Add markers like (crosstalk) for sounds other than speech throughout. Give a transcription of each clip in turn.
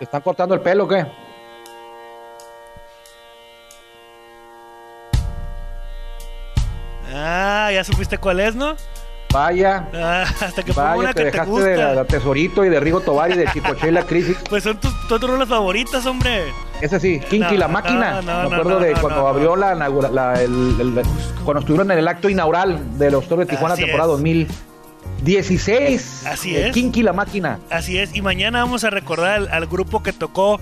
¿Te están cortando el pelo o qué? Ah, ya supiste cuál es, ¿no? Vaya. Ah, hasta que Vaya, una te que te dejaste gusta. de la, la Tesorito y de Rigo Tobar y de Chicoche y la Crisis. (laughs) Pues son tus, tus rolas favoritas, hombre. Ese sí, Kinky No, la máquina. no, no, Me acuerdo de cuando abrió la, la- el, el- cuando estuvieron en el acto inaugural de los Toros de Tijuana Así temporada es. 2016. Así Eh, es. Kinky la máquina. Así es, y mañana vamos a recordar al, al grupo que tocó,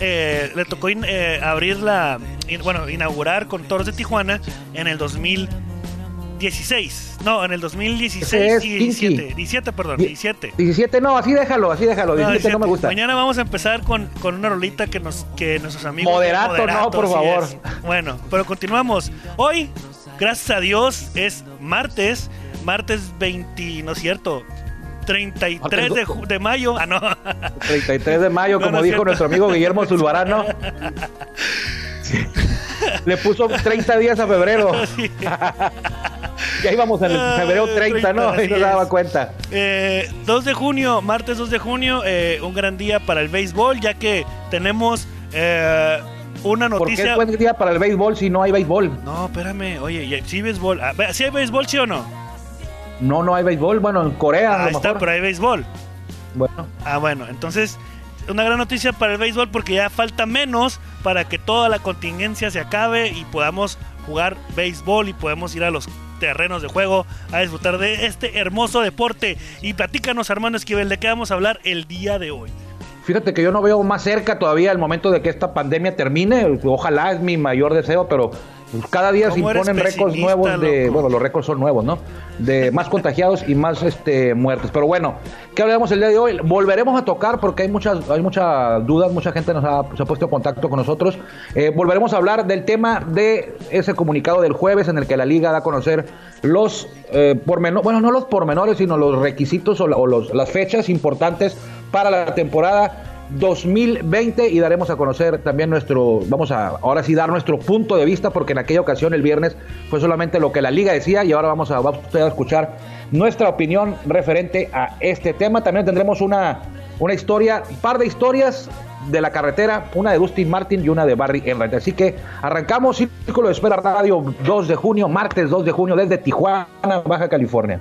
eh, le tocó in- eh, abrir la, in- bueno, inaugurar con Toros de Tijuana en el 2016. No, en el 2016 Ese es y Kinky. 17, 17, perdón, Die- 17. 17, no, así déjalo, así déjalo. 17 no, me gusta. Mañana vamos a empezar con, con una rolita que nos que nuestros amigos. Moderato, no, por favor. es. Bueno, pero continuamos. Hoy, gracias a Dios, es martes, martes 20, no es cierto, 33 de, de mayo. Ah, no. (laughs) 33 de mayo, (laughs) No, como no dijo cierto. nuestro amigo Guillermo Zulbarano. (laughs) Sí. Le puso 30 días a febrero. Sí. Ya íbamos en el Ah, febrero 30, ¿no? 30, Y no así se daba cuenta. Eh, 2 de junio, martes 2 de junio, eh, un gran día para el béisbol, ya que tenemos eh, una ¿Por qué es noticia. buen día para el béisbol si no hay béisbol? No, espérame, oye, ¿y- ¿sí béisbol? Ah, ¿Sí hay béisbol, sí o no? No, no hay béisbol. Bueno, en Corea a Ahí lo está, mejor. pero hay béisbol. Bueno, Ah, bueno, entonces, una gran noticia para el béisbol porque ya falta menos para que toda la contingencia se acabe y podamos jugar béisbol y podemos ir a los terrenos de juego a disfrutar de este hermoso deporte. Y platícanos, Armando Esquivel, ¿de qué vamos a hablar el día de hoy? fíjate que yo no veo más cerca todavía el momento de que esta pandemia termine. Ojalá es mi mayor deseo, pero pues, cada día se ¿Cómo eres imponen récords nuevos de, loco? bueno, los récords son nuevos, ¿no? De más contagiados y más este muertes. Pero bueno, ¿qué hablaremos el día de hoy? Volveremos a tocar porque hay muchas, hay muchas dudas, mucha gente nos ha, se ha puesto en contacto con nosotros. Eh, volveremos a hablar del tema de ese comunicado del jueves en el que la liga da a conocer los eh, pormenores, bueno, no los pormenores, sino los requisitos o, la- o los- las fechas importantes para la temporada 2020 y daremos a conocer también nuestro, vamos a ahora sí dar nuestro punto de vista porque en aquella ocasión el viernes fue solamente lo que la liga decía y ahora vamos a, usted a escuchar nuestra opinión referente a este tema. También tendremos una, una historia, un par de historias de la carretera, una de Dustin Martin y una de Barry Enright. Así que arrancamos Círculo de Espera Radio 2 de junio, martes 2 de junio desde Tijuana, Baja California.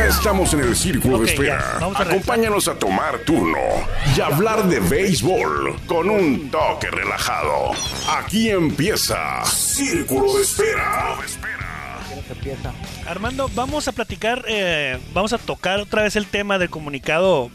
Ya estamos en el círculo de espera. Acompáñanos a tomar turno y hablar de béisbol con un toque relajado. Aquí empieza Círculo de Espera. Armando, vamos a platicar, eh, vamos a tocar otra vez el tema del comunicado.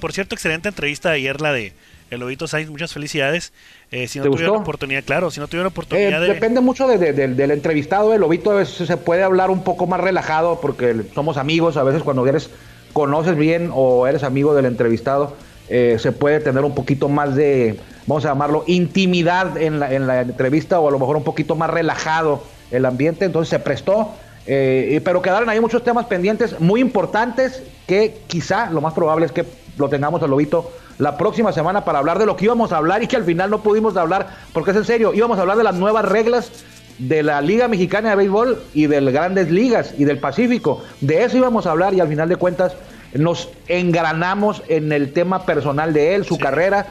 Por cierto, excelente entrevista ayer la de el Lobito Sainz, muchas felicidades. Eh, si no ¿Te tuvieron oportunidad, claro, si no tuvieron Eh, oportunidad de... Depende mucho de- de- de- del entrevistado. El lobito a veces se puede hablar un poco más relajado porque somos amigos. A veces cuando eres conoces bien o eres amigo del entrevistado, eh, se puede tener un poquito más de, vamos a llamarlo, intimidad en la, en la entrevista o a lo mejor un poquito más relajado el ambiente. Entonces se prestó. eh, pero quedaron ahí muchos temas pendientes muy importantes que quizá lo más probable es que lo tengamos al lobito la próxima semana para hablar de lo que íbamos a hablar y que al final no pudimos hablar, porque es en serio, íbamos a hablar de las nuevas reglas de la Liga Mexicana de Béisbol y de las grandes ligas y del Pacífico. De eso íbamos a hablar y al final de cuentas nos engranamos en el tema personal de él, su carrera,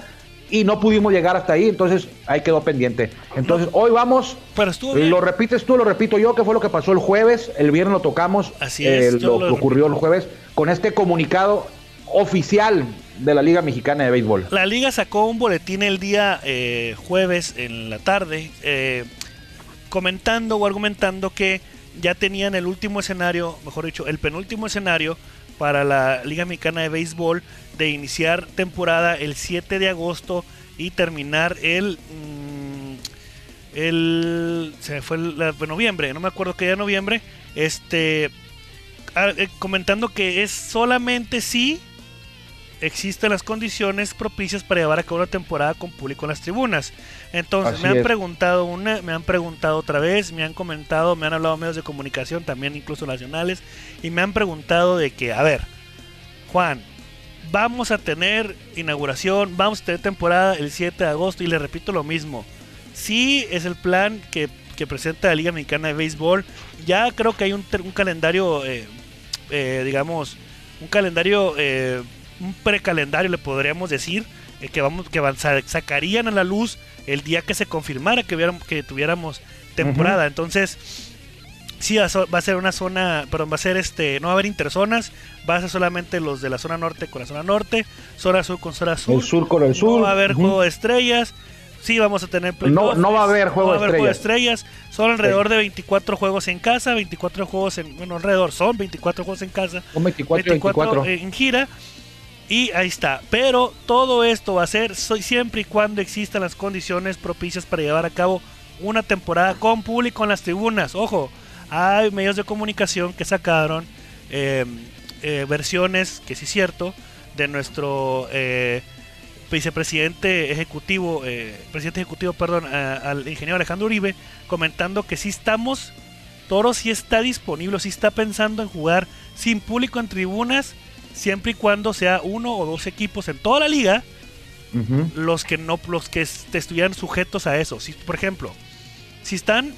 y no pudimos llegar hasta ahí, entonces ahí quedó pendiente. Entonces hoy vamos, Pero lo repites tú, lo repito yo, que fue lo que pasó el jueves, el viernes lo tocamos, Así es, eh, yo lo, lo ocurrió el jueves, con este comunicado oficial de la Liga Mexicana de Béisbol. La liga sacó un boletín el día eh, jueves en la tarde eh, comentando o argumentando que ya tenían el último escenario, mejor dicho, el penúltimo escenario para la Liga Mexicana de Béisbol de iniciar temporada el 7 de agosto y terminar el... mm, el se fue el, noviembre, no me acuerdo qué día noviembre, este ah, eh, comentando que es solamente si existen las condiciones propicias para llevar a cabo una temporada con público en las tribunas. Entonces, Así me han es. preguntado una, me han preguntado otra vez, me han comentado, me han hablado medios de comunicación, también incluso nacionales, y me han preguntado de que, a ver, Juan, vamos a tener inauguración, vamos a tener temporada el 7 de agosto, y le repito lo mismo. Sí es el plan que que presenta la Liga Mexicana de Béisbol. Ya creo que hay un, un calendario, eh, eh, digamos, un calendario, eh, un precalendario le podríamos decir, eh, que vamos, que van- sa- sacarían a la luz el día que se confirmara que, hubiéramos- que tuviéramos temporada. Entonces, sí va a va a ser una zona, perdón, va a ser este, no va a haber interzonas, va a ser solamente los de la zona norte con la zona norte, zona sur con zona sur. El sur con el sur. No va a haber juego de estrellas. Sí, vamos a tener No- no va a haber juego no de juego de estrellas. Son alrededor de 24 juegos en casa, 24 juegos en. Bueno, alrededor, son 24 juegos en casa. Son 24 y 24. en gira. Y ahí está. Pero todo esto va a ser siempre y cuando existan las condiciones propicias para llevar a cabo una temporada con público en las tribunas. Ojo, hay medios de comunicación que sacaron eh, eh, versiones, que sí es cierto, de nuestro eh, vicepresidente ejecutivo, eh, presidente ejecutivo, perdón, al ingeniero Alejandro Uribe, comentando que sí estamos, Toro sí está disponible, sí está pensando en jugar sin público en tribunas, siempre y cuando sea uno o dos equipos en toda la liga los que no los que est- estuvieran sujetos a eso. Si, por ejemplo, si están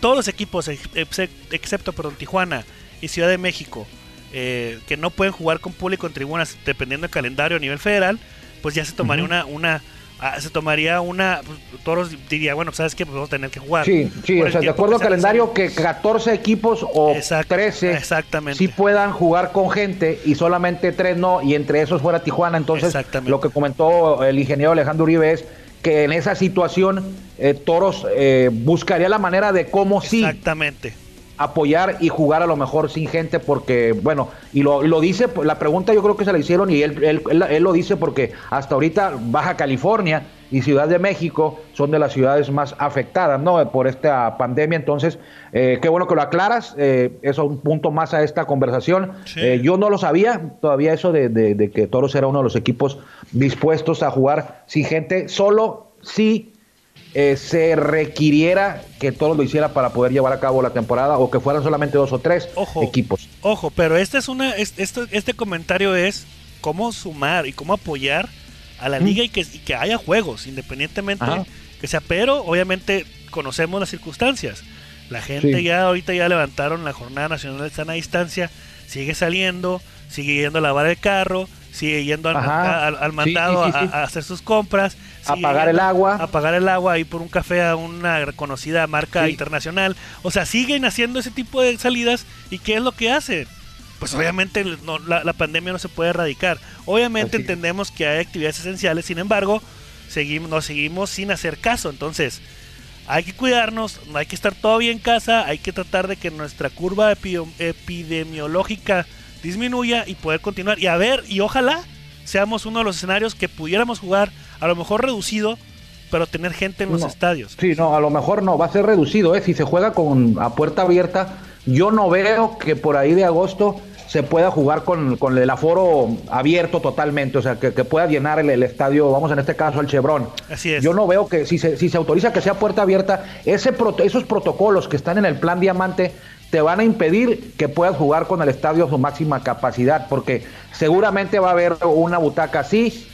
todos los equipos ex- exce- excepto perdón, Tijuana y Ciudad de México eh, que no pueden jugar con público en tribunas dependiendo del calendario a nivel federal, pues ya se tomaría una una ah, se tomaría una pues, Toros diría, bueno, sabes que pues vamos a tener que jugar. Sí, sí, o sea, de acuerdo al calendario, que 14 equipos o Exacto, 13 exactamente. sí puedan jugar con gente y solamente 3 no, y entre esos fuera Tijuana. Entonces, lo que comentó el ingeniero Alejandro Uribe es que en esa situación eh, Toros eh, buscaría la manera de cómo sí Exactamente. Apoyar y jugar a lo mejor sin gente porque, bueno, y lo, y lo dice, la pregunta yo creo que se la hicieron y él, él, él- él lo dice porque hasta ahorita Baja California y Ciudad de México son de las ciudades más afectadas, ¿no? Por esta pandemia, entonces, eh, qué bueno que lo aclaras, eh, eso es un punto más a esta conversación. Sí. Eh, yo no lo sabía todavía eso de, de- de que Toros era uno de los equipos dispuestos a jugar sin gente, solo si eh, se requiriera que Toros lo hiciera para poder llevar a cabo la temporada o que fueran solamente dos o tres Ojo. equipos. Ojo, pero esta es una, es- esto- este comentario es cómo sumar y cómo apoyar a la Mm. liga y que, y que haya juegos, independientemente Ajá. que sea. Pero obviamente conocemos las circunstancias. La gente Sí. ya ahorita ya levantaron la jornada nacional de sana distancia, sigue saliendo, sigue yendo a lavar el carro, sigue yendo al, Ajá. al- mandado sí, sí, a- sí. A, hacer sus compras, A sigue pagar el agua. a pagar el agua y por un café a una reconocida marca Sí. internacional. O sea, siguen haciendo ese tipo de salidas y ¿qué es lo que hacen? Pues obviamente no- la, la pandemia no se puede erradicar. Obviamente Así entendemos que hay actividades esenciales, sin embargo, seguimos, nos seguimos sin hacer caso. Entonces, hay que cuidarnos, no hay que estar todavía en casa, hay que tratar de que nuestra curva epi- epidemiológica disminuya y poder continuar. Y a ver, y ojalá seamos uno de los escenarios que pudiéramos jugar, a lo mejor reducido, pero tener gente en los No. estadios. Sí, no, a lo mejor no, va a ser reducido, ¿eh? Si se juega con a puerta abierta, yo no veo que por ahí de agosto se pueda jugar con, con el aforo abierto totalmente, o sea, que, que pueda llenar el, el estadio, vamos en este caso al Chevron. Así es. Yo no veo que si se, si se autoriza que sea puerta abierta, ese proto- esos protocolos que están en el plan diamante te van a impedir que puedas jugar con el estadio a su máxima capacidad, porque seguramente va a haber una butaca así,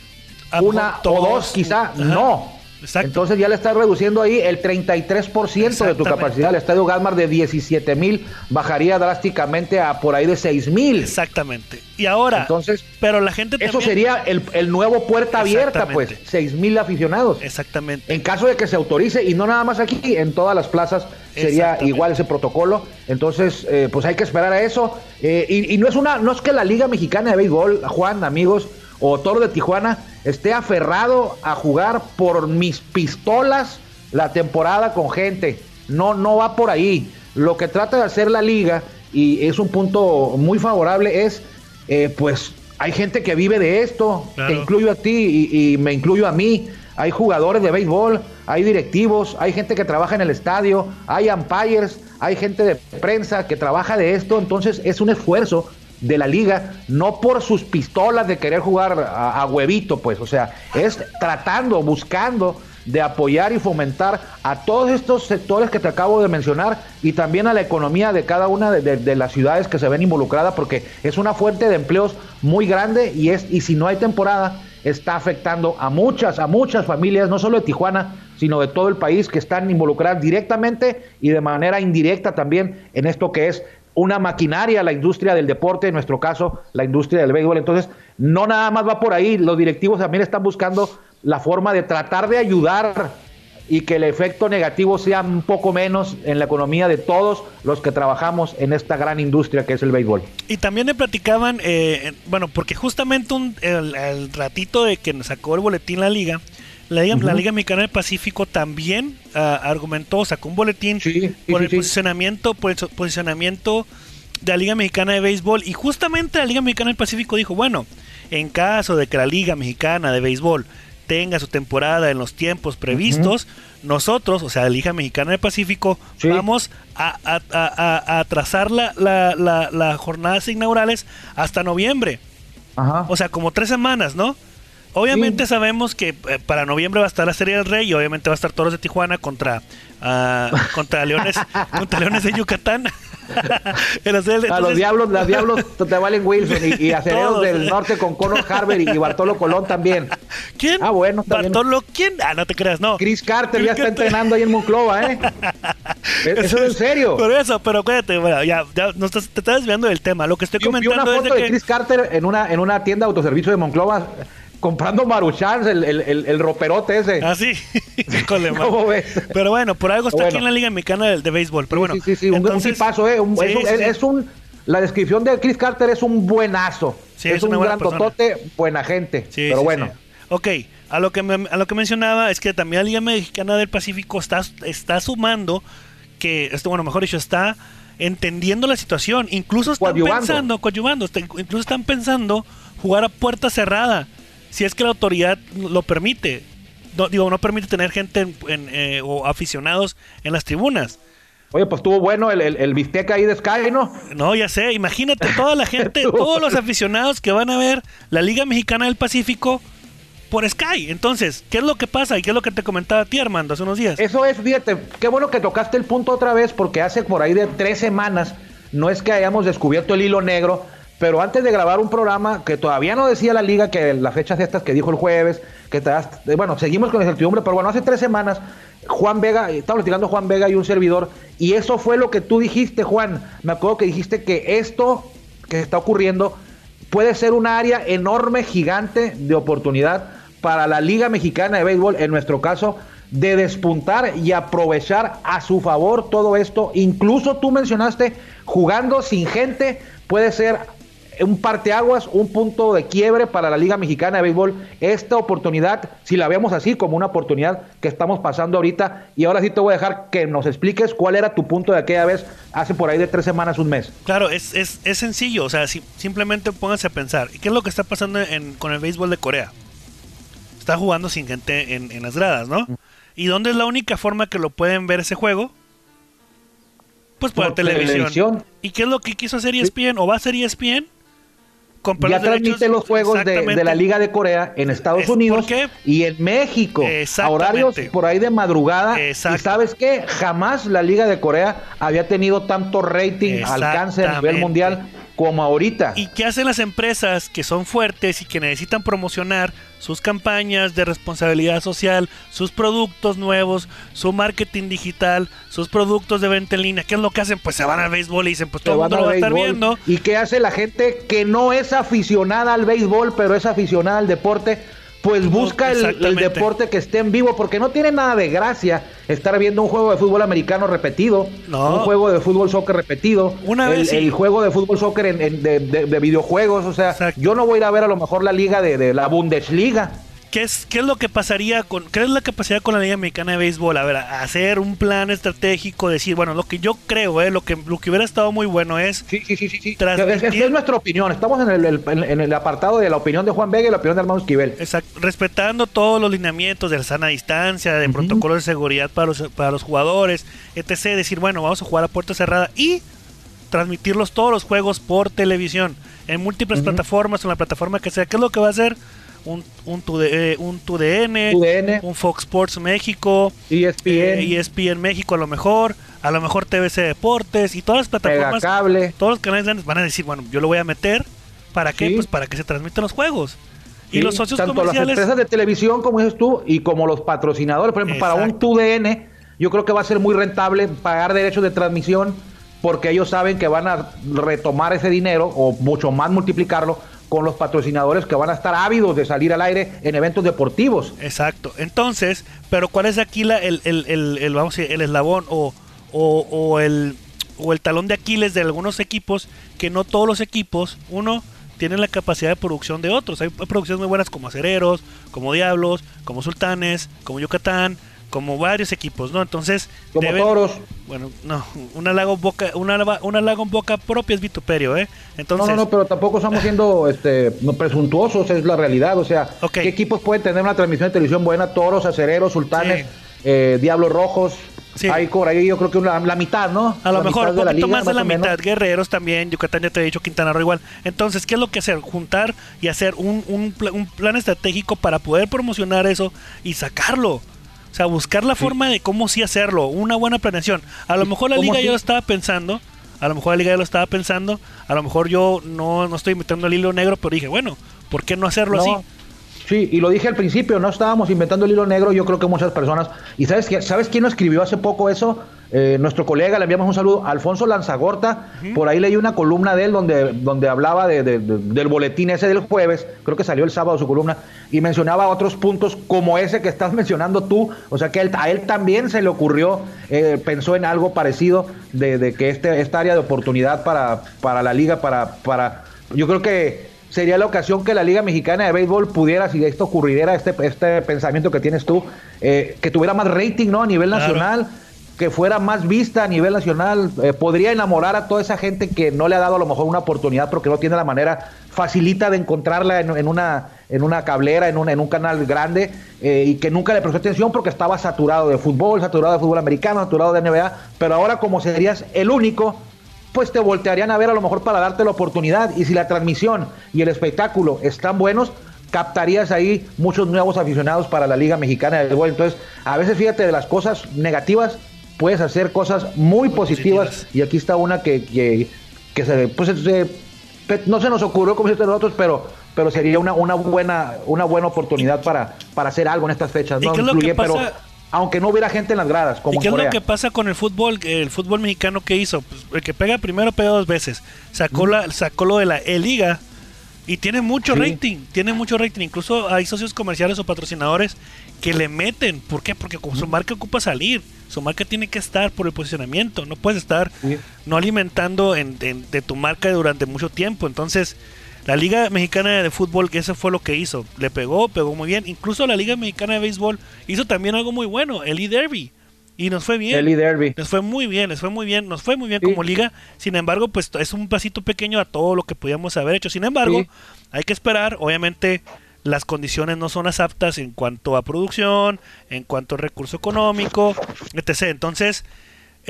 A una o dos quizá, no. Exacto. Entonces ya le estás reduciendo ahí el 33% de tu capacidad. El estadio Gasmar de 17 mil bajaría drásticamente a por ahí de 6 mil. Exactamente. Y ahora, Entonces, pero la gente Eso también- sería el, el nuevo puerta abierta, pues, Exactamente. 6 mil aficionados. Exactamente. En caso de que se autorice, y no nada más aquí, en todas las plazas sería igual ese protocolo. Entonces, eh, pues hay que esperar a eso. Eh, y, y no es una, no es que la Liga Mexicana de Béisbol, Juan, amigos, o Toro de Tijuana, esté aferrado a jugar por mis pistolas la temporada con gente. No, no va por ahí. Lo que trata de hacer la liga, y es un punto muy favorable, es eh, pues hay gente que vive de esto, Claro. te incluyo a ti y, y me incluyo a mí. Hay jugadores de béisbol, hay directivos, hay gente que trabaja en el estadio, hay umpires, hay gente de prensa que trabaja de esto. Entonces es un esfuerzo de la liga, no por sus pistolas de querer jugar a, huevito, pues, o sea, es tratando, buscando de apoyar y fomentar a todos estos sectores que te acabo de mencionar y también a la economía de cada una de, de- de las ciudades que se ven involucradas porque es una fuente de empleos muy grande y es y si no hay temporada está afectando a muchas a muchas familias no solo de Tijuana sino de todo el país que están involucradas directamente y de manera indirecta también en esto que es una maquinaria, la industria del deporte, en nuestro caso, la industria del béisbol. Entonces, no nada más va por ahí, los directivos también están buscando la forma de tratar de ayudar y que el efecto negativo sea un poco menos en la economía de todos los que trabajamos en esta gran industria que es el béisbol. Y también me platicaban, eh, bueno, porque justamente un, el, el ratito de que nos sacó el boletín la liga, la Liga, la Liga Mexicana del Pacífico también ah, argumentó, sacó un boletín Sí, sí, por sí, el posicionamiento, por el posicionamiento de la Liga Mexicana de Béisbol. Y justamente la Liga Mexicana del Pacífico dijo, bueno, en caso de que la Liga Mexicana de Béisbol tenga su temporada en los tiempos previstos, nosotros, o sea, la Liga Mexicana del Pacífico, Sí. vamos a, a, a- a- a trazar la, la, la- jornadas inaugurales hasta noviembre. Ajá. O sea, como tres semanas, ¿no? Obviamente Sí. sabemos que eh, para noviembre va a estar la Serie del Rey y obviamente va a estar Toros de Tijuana contra ah, contra Leones (laughs) contra Leones de Yucatán. (laughs) En la serie- a los entonces- diablos, las diablos te valen Wilson y, y (laughs) aceleros Todos. del norte con Conor Harber y Bartolo Colón también. ¿Quién? Ah, bueno, bien. Bartolo, ¿quién? Ah, no te creas, no. Chris Carter ya está Carter. entrenando ahí en Monclova, ¿eh? Eso es en serio. Por eso, pero acuérdate, bueno, ya, ya no estás- te estás desviando del tema. Lo que estoy Vi, vi una comentando es foto de de que Chris Carter en una, en una tienda de autoservicio de Monclova comprando maruchans, el, el, el, el roperote ese. Ah, sí. (laughs) Híjole. (laughs) ¿Cómo ves? Pero bueno, por algo está Bueno. aquí en la Liga Mexicana de, de Béisbol. Pero Sí, bueno, sí, sí, sí, un, un entonces- tipazo, ¿eh? Un- Sí, es, un, sí, es- sí. es un- la descripción de Chris Carter es un buenazo. Sí, es, es un una gran persona. totote, buena gente. Sí, pero bueno. Ok, a lo, que me- a lo que mencionaba es que también la Liga Mexicana del Pacífico está, está sumando que, esto, bueno, mejor dicho, está entendiendo la situación. Incluso están Coadyuvando. pensando, coadyuvando, incluso están pensando jugar a puerta cerrada, si es que la autoridad lo permite. No, digo, no permite tener gente en- en, eh, o aficionados en las tribunas. Oye, pues estuvo bueno el, el, el bistec ahí de Sky, ¿no? No, ya sé, imagínate toda la (laughs) gente, todos los aficionados que van a ver la Liga Mexicana del Pacífico por Sky. Entonces, ¿qué es lo que pasa? ¿Y qué es lo que te comentaba a ti, Armando, hace unos días? Eso es, fíjate, qué bueno que tocaste el punto otra vez, porque hace por ahí de tres semanas, no es que hayamos descubierto el hilo negro, pero antes de grabar un programa que todavía no decía la liga que las fechas estas que dijo el jueves, que eh, bueno, seguimos con la incertidumbre, pero bueno, hace tres semanas, Juan Vega, estaba platicando Juan Vega y un servidor, y eso fue lo que tú dijiste, Juan. Me acuerdo que dijiste que esto que está ocurriendo puede ser un área enorme, gigante de oportunidad para la Liga Mexicana de Béisbol, en nuestro caso, de despuntar y aprovechar a su favor todo esto. Incluso tú mencionaste, jugando sin gente, puede ser un parteaguas, un punto de quiebre para la Liga Mexicana de Béisbol. Esta oportunidad, si la vemos así como una oportunidad que estamos pasando ahorita, y ahora sí te voy a dejar que nos expliques cuál era tu punto de aquella vez, hace por ahí de tres semanas, un mes. Claro, es, es, es sencillo, o sea, si- simplemente pónganse a pensar, ¿qué es lo que está pasando en- con el béisbol de Corea? Está jugando sin gente en, en las gradas, ¿no? ¿Y dónde es la única forma que lo pueden ver ese juego? Pues por, Por televisión. televisión. ¿Y qué es lo que quiso hacer ESPN o va a hacer ESPN? Comprar ya los derechos- transmite los juegos de, la Liga de Corea en Estados Es- ¿por Unidos y en México a horarios por ahí de madrugada. Exacto. Y sabes qué, jamás la Liga de Corea había tenido tanto rating, alcance a nivel mundial como ahorita. ¿Y qué hacen las empresas que son fuertes y que necesitan promocionar sus campañas de responsabilidad social, sus productos nuevos, su marketing digital, sus productos de venta en línea? ¿Qué es lo que hacen? Pues se van al béisbol y dicen, pues todo el mundo lo va a estar viendo. ¿Y qué hace la gente que no es aficionada al béisbol, pero es aficionada al deporte? Pues busca el, el deporte que esté en vivo, porque no tiene nada de gracia estar viendo un juego de fútbol americano repetido, No. un juego de fútbol soccer repetido, Una el, vez sí. el juego de fútbol soccer en- en- de, de- de videojuegos. O sea, Exacto. yo no voy a ir a ver a lo mejor la liga de, de la Bundesliga. ¿Qué es, ¿Qué es lo que pasaría con qué es la capacidad con la Liga Mexicana de Béisbol? A ver, hacer un plan estratégico, decir, bueno, lo que yo creo, eh, lo que lo que hubiera estado muy bueno es Sí, sí, sí, sí. Transmitir- Es, es- es nuestra opinión. Estamos en el, el- en- en el apartado de la opinión de Juan Vega y la opinión de Armando Esquivel. Exacto, respetando todos los lineamientos de la sana distancia, de protocolos de seguridad para los, para los jugadores, etc. Decir, bueno, vamos a jugar a puerta cerrada y transmitirlos todos los juegos por televisión, en múltiples plataformas, en la plataforma que sea. ¿Qué es lo que va a hacer? Un, un, eh, un TUDN, TUDN. un Fox Sports México, ESPN. eh, ESPN México a lo mejor, a lo mejor TVC Deportes y todas las plataformas, Megacable. todos los canales grandes van a decir, bueno, yo lo voy a meter, ¿para qué? Sí. Pues para que se transmitan los juegos. Y Sí, los socios tanto comerciales. las empresas de televisión, como dices tú, y como los patrocinadores. Por ejemplo, para un Exacto. TUDN, yo creo que va a ser muy rentable pagar derechos de transmisión porque ellos saben que van a retomar ese dinero o mucho más multiplicarlo con los patrocinadores que van a estar ávidos de salir al aire en eventos deportivos. Exacto. Entonces, pero ¿cuál es aquí el, el, el, vamos el eslabón o, o, o el, o el talón de Aquiles de algunos equipos? Que no todos los equipos, uno, tienen la capacidad de producción de otros. Hay producciones muy buenas como Acereros, como Diablos, como Sultanes, como Yucatán, como varios equipos, ¿no? Entonces, Como deben- toros. Bueno, no, una lago en boca, una, una lago en boca propia es vituperio, ¿eh? Entonces, no, no, no, pero tampoco estamos siendo (laughs) este, presuntuosos, es la realidad. O sea, Ok. ¿qué equipos pueden tener una transmisión de televisión buena? Toros, acereros, sultanes, Sí. eh, diablos rojos. Sí. Hay por ahí, yo creo que una- la mitad, ¿no? A lo La mejor un poquito liga, más de la mitad. Guerreros también, Yucatán ya te he dicho, Quintana Roo igual. Entonces, ¿qué es lo que hacer? Juntar y hacer un, un un plan estratégico para poder promocionar eso y sacarlo. O sea, buscar la forma de cómo sí hacerlo. Una buena planeación. A lo mejor la ¿Cómo liga sí? ya lo estaba pensando. A lo mejor la liga ya lo estaba pensando. A lo mejor yo no, no estoy metiendo el hilo negro, pero dije, bueno, ¿por qué no hacerlo No. así? Sí, y lo dije al principio, no estábamos inventando el hilo negro, yo creo que muchas personas. ¿Y sabes, sabes quién nos escribió hace poco eso? Eh, nuestro colega, le enviamos un saludo, Alfonso Lanzagorta. Por ahí leí una columna de él donde, donde hablaba de- de- de- del boletín ese del jueves, creo que salió el sábado su columna, y mencionaba otros puntos como ese que estás (laughs) mencionando tú. O sea que él- a él también se le ocurrió, eh, pensó en algo parecido de, de que este, esta área de oportunidad para, para la liga, para, para. Yo creo que sería la ocasión que la Liga Mexicana de Béisbol pudiera, si esto ocurriera, este, este pensamiento que tienes tú, eh, que tuviera más rating ¿no? a nivel Claro. nacional, que fuera más vista a nivel nacional, eh, podría enamorar a toda esa gente que no le ha dado a lo mejor una oportunidad porque no tiene la manera facilita de encontrarla en, una, en una cablera, en un, en un canal grande eh, y que nunca le prestó atención porque estaba saturado de fútbol, saturado de fútbol americano, saturado de NBA, pero ahora como serías el único, pues te voltearían a ver a lo mejor para darte la oportunidad. Y si la transmisión y el espectáculo están buenos, captarías ahí muchos nuevos aficionados para la Liga Mexicana de Béisbol. Entonces, a veces fíjate de las cosas negativas, puedes hacer cosas muy, positivas. positivas. Y aquí está una que, que, que se, pues, se- pe- no se nos ocurrió como hiciste nosotros, pero pero sería una, una buena una buena oportunidad para, para hacer algo en estas fechas. ¿Y No Incluye, pero aunque no hubiera gente en las gradas, como ¿Y qué en es lo que pasa con el fútbol? El fútbol mexicano que hizo, Pues, el que pega primero pega dos veces. Sacó la, sacó lo de la E-Liga y tiene mucho Sí. rating, tiene mucho rating. Incluso hay socios comerciales o patrocinadores que le meten. ¿Por qué? Porque como su marca ocupa salir, su marca tiene que estar por el posicionamiento. No puedes estar Sí. no alimentando en- en- de tu marca durante mucho tiempo. Entonces, la Liga Mexicana de Fútbol, que eso fue lo que hizo. Le pegó, pegó muy bien. Incluso la Liga Mexicana de Béisbol hizo también algo muy bueno, el E-Derby. Y nos fue bien. El E-Derby. Nos fue muy bien, les fue muy bien, nos fue muy bien Sí. como liga. Sin embargo, pues es un pasito pequeño a todo lo que podíamos haber hecho. Sin embargo, Sí. hay que esperar. Obviamente, las condiciones no son las aptas en cuanto a producción, en cuanto a recurso económico, etc. Entonces,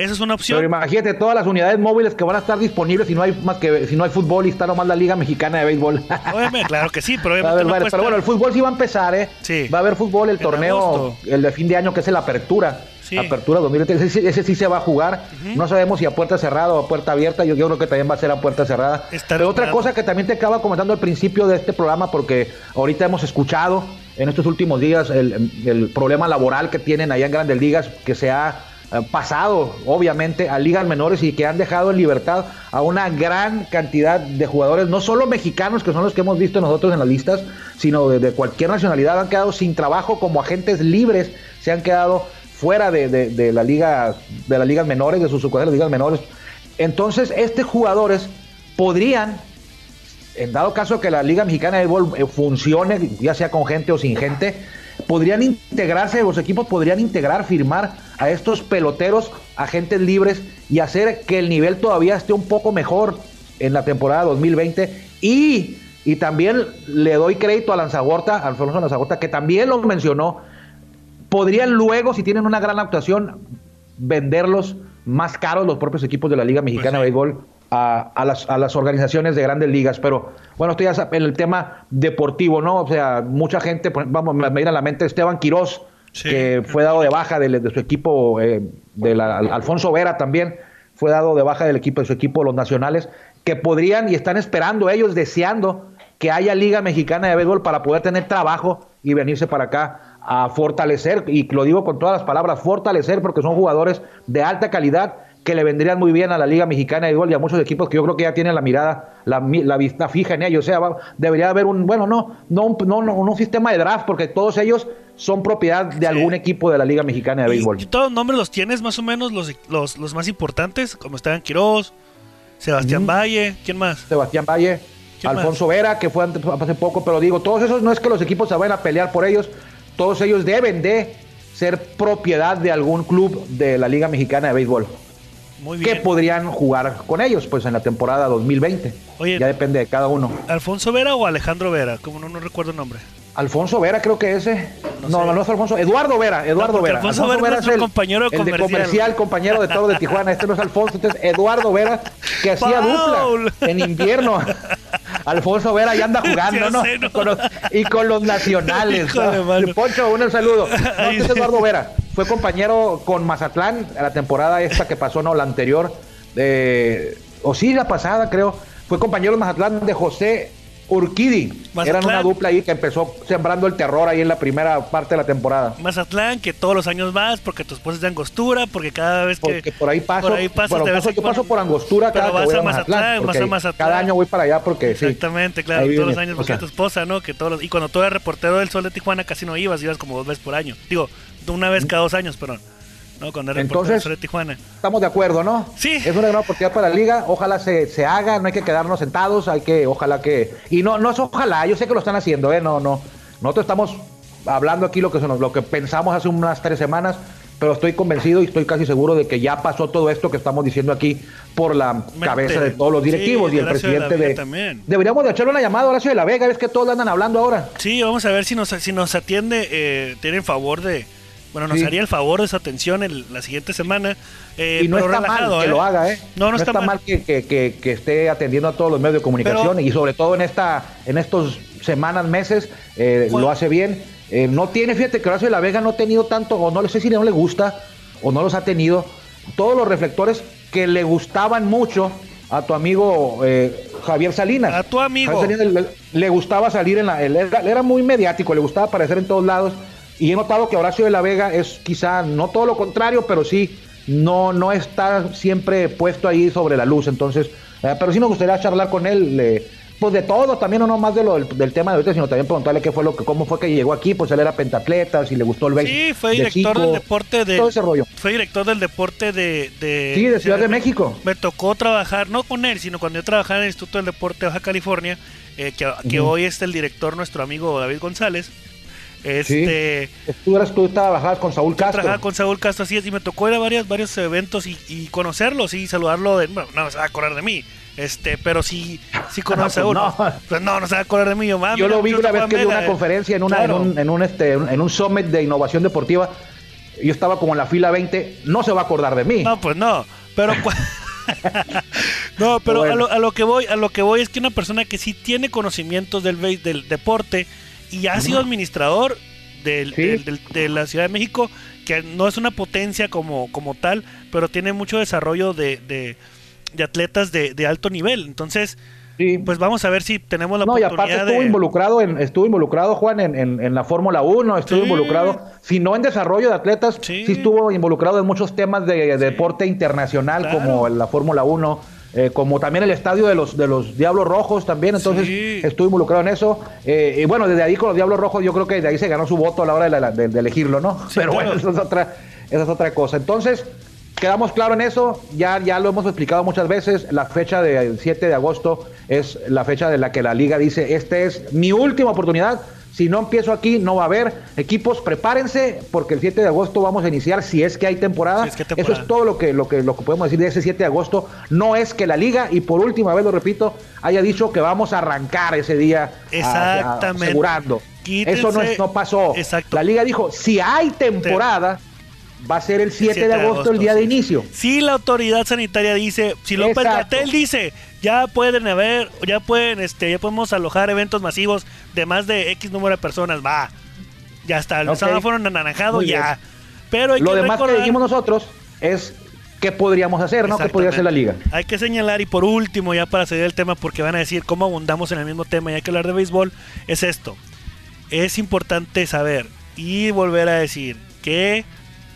esa es una Pero opción. imagínate todas las unidades móviles que van a estar disponibles si no hay más que si no hay fútbol y está nomás la Liga Mexicana de Béisbol. (laughs) Claro que sí, pero haber no puede pero bueno, el fútbol sí va a empezar, ¿eh? Sí. Va a haber fútbol, el En torneo, agosto. el de fin de año, que es el Apertura. Sí. Apertura 2020, ese, ese sí se va a jugar. No sabemos si a puerta cerrada o a puerta abierta. Yo, yo creo que también va a ser a puerta cerrada. Estar Pero otra cosa que también te acaba comentando al principio de este programa, porque ahorita hemos escuchado en estos últimos días el, el problema laboral que tienen allá en Grandes Ligas, que se ha pasado, obviamente, a ligas menores y que han dejado en libertad a una gran cantidad de jugadores, no solo mexicanos, que son los que hemos visto nosotros en las listas, sino de, cualquier nacionalidad, han quedado sin trabajo como agentes libres, se han quedado fuera de, de- de la liga, de las ligas menores, de sus sucursales de ligas menores. Entonces, estos jugadores podrían en dado caso que la Liga Mexicana de Béisbol eh, funcione, ya sea con gente o sin gente, podrían integrarse, los equipos podrían integrar, firmar a estos peloteros, agentes libres y hacer que el nivel todavía esté un poco mejor en la temporada 2020 y, y también le doy crédito a Lanzagorta, a Alfonso Lanzagorta, que también lo mencionó, podrían luego, si tienen una gran actuación, venderlos más caros los propios equipos de la Liga Mexicana de Pues sí. Béisbol a, a las, a las organizaciones de grandes ligas. Pero bueno, esto ya es en el tema deportivo, ¿no? O sea, mucha gente, por- vamos, me viene a la mente Esteban Quirós, Sí. que fue dado de baja de, de su equipo, eh, de la, Alfonso Vera también, fue dado de baja del equipo, de su equipo, los nacionales, que podrían y están esperando ellos, deseando que haya Liga Mexicana de Béisbol para poder tener trabajo y venirse para acá a fortalecer, y lo digo con todas las palabras, fortalecer porque son jugadores de alta calidad que le vendrían muy bien a la Liga Mexicana de Béisbol y a muchos equipos que yo creo que ya tienen la mirada, la, la vista fija en ellos. O sea, va- debería haber un, bueno, no, no, un- no, no, un sistema de draft porque todos ellos son propiedad de algún equipo de la Liga Mexicana de Y, Béisbol. y todos los nombres los tienes más o menos los, los, los más importantes, como Esteban Quiroz, Sebastián Valle, ¿quién más? Sebastián Valle, ¿Quién Alfonso Vera, que fue ante- hace poco, pero digo, todos esos no es que los equipos se vayan a pelear por ellos, todos ellos deben de ser propiedad de algún club de la Liga Mexicana de Béisbol. Muy que podrían jugar con ellos pues en la temporada 2020. Oye. ya depende de cada uno. ¿Alfonso Vera o Alejandro Vera? Como no, no recuerdo el nombre. Alfonso Vera creo que ese. No No, no, es Alfonso. Eduardo Vera, Eduardo Vera. Alfonso Vera es nuestro compañero de el de comercial. compañero de todo de Tijuana. Este no es Alfonso, este es Eduardo Vera, que hacía (laughs) dupla en invierno. (laughs) Alfonso Vera ya anda (laughs) jugando, ¿no? sé, ¿no? Con los- y con los nacionales. ¿no? Poncho, un saludo. (laughs) No, este es. Eduardo Vera. Fue compañero con Mazatlán a la temporada esta que pasó, no, la anterior. de- o sí, la pasada, creo. Fue compañero de Mazatlán de José Urquidi. Mazatlán. Eran una dupla ahí que empezó sembrando el terror ahí en la primera parte de la temporada. Mazatlán, que todos los años vas, porque tu esposa es de Angostura, porque cada vez que. Porque por ahí paso, por ahí pasas bueno, paso- yo paso por Angostura cada que vas voy a Mazatlán. Mazatlán, vas porque a Mazatlán. Cada año voy para allá porque sí. Exactamente, claro, todos los años, o porque sea. tu esposa, ¿no? Que todos los- y cuando tú eras reportero del Sol de Tijuana casi no ibas, ibas como dos veces por año. Digo, una vez cada dos años, perdón. ¿No? Del Entonces- de Tijuana. Estamos de acuerdo, ¿no? Sí. Es una gran oportunidad para la liga. Ojalá se, se haga, no hay que quedarnos sentados, hay que, ojalá que. Y no, no es ojalá, yo sé que lo están haciendo, ¿eh? No, no. Nosotros estamos hablando aquí lo que, lo que pensamos hace unas tres semanas, pero estoy convencido y estoy casi seguro de que ya pasó todo esto que estamos diciendo aquí por la Mente. cabeza de todos los directivos Sí, y el Horacio presidente de. Deberíamos de echarle una llamada a Horacio de la Vega, es que todos andan hablando ahora. Sí, vamos a ver si nos, si nos atiende, eh, tiene en favor de. Bueno, nos Sí. haría el favor de su atención el- la siguiente semana. eh, y no está relajado, mal que ¿eh? lo haga, ¿eh? No, no, está, mal. que, que- que- que esté atendiendo a todos los medios de comunicación Pero- y sobre todo en esta en estos semanas, meses, eh, lo hace bien. Eh, no tiene, fíjate que Horacio de la Vega no ha tenido tanto, o no le sé si no le gusta, o no los ha tenido, todos los reflectores que le gustaban mucho a tu amigo eh, Javier Salinas. A tu amigo. Salinas le, le gustaba salir en la... él era, era muy mediático, le gustaba aparecer en todos lados. Y he notado que Horacio de la Vega es quizá no todo lo contrario, pero sí no, no está siempre puesto ahí sobre la luz. Entonces, eh, pero sí me gustaría charlar con él, eh, pues de todo, también no nomás de lo, del, del tema de ahorita, sino también preguntarle qué fue lo que, cómo fue que llegó aquí, pues él era pentatleta, si le gustó el béisbol. Sí, fue director del deporte de. Todo ese rollo. Fue director del deporte de. de Sí, de Ciudad de México. Me tocó trabajar, no con él, sino cuando yo trabajaba en el Instituto del Deporte de Baja California, eh, que, que hoy es el director, nuestro amigo David González. Este. Tú, eras, tú trabajabas con Saúl Castro. Trabajaba con Saúl Castro, así es, y me tocó ir a varios, varios eventos y, y conocerlo, sí, saludarlo. De, bueno, no se va a acordar de mí, este, pero sí, sí (laughs) conoce a uno. no. Pues no, no se va a acordar de mí. Yo, ah, Yo lo vi una vez que dio Vega, una eh. conferencia en, una, Claro. en, un, en, un, este, en un summit de innovación deportiva. Yo estaba como en la fila 20. No se va a acordar de mí. No, pues no. Pero (laughs) no, pero Bueno. a, lo, a lo que voy, a lo que voy es que una persona que sí tiene conocimientos del del deporte y ha sido administrador del, Sí. del- del- de la Ciudad de México, que no es una potencia como, como tal, pero tiene mucho desarrollo de, de- de atletas de, de alto nivel. Entonces, Sí. pues vamos a ver si tenemos la no, y aparte oportunidad estuvo de... involucrado, en, estuvo involucrado Juan en, en- en la Fórmula 1, estuvo Sí. involucrado, si no en desarrollo de atletas, Sí. estuvo involucrado en muchos temas de, de deporte internacional, Claro. como la Fórmula 1, eh, como también el estadio de los, de los Diablos Rojos también, entonces Sí. estuvo involucrado en eso. eh, y bueno, desde ahí con los Diablos Rojos yo creo que de ahí se ganó su voto a la hora de, la- de- de elegirlo, ¿no? Sí, Pero claro. bueno, eso es otra, esa es otra cosa. Entonces, quedamos claro en eso, ya, ya lo hemos explicado muchas veces, la fecha del 7 de agosto es la fecha de la que la liga dice, esta es mi última oportunidad, si no empiezo aquí no va a haber, equipos prepárense porque el 7 de agosto vamos a iniciar si es que hay temporada, Si es que hay temporada. eso es todo lo que, lo, que, lo que podemos decir de ese 7 de agosto, no es que la liga, y por última vez lo repito, haya dicho que vamos a arrancar ese día a- a- Exactamente. asegurando. Quítense- Eso no, es- no pasó. Exacto. La liga dijo, si hay temporada, va a ser el 7, de agosto, el día de inicio. Si la autoridad sanitaria dice, si López. Gatel dice, ya pueden haber, ya pueden, este, ya podemos alojar eventos masivos de más de X número de personas, va. Ya está, el Ok. semáforo anaranjado, Muy ya. Pero hay Lo que demás que recordar- dijimos nosotros es qué podríamos hacer, ¿no? ¿Qué podría hacer la liga? Hay que señalar, y por último, ya para seguir el tema, porque van a decir cómo abundamos en el mismo tema y hay que hablar de béisbol, es esto. Es importante saber y volver a decir que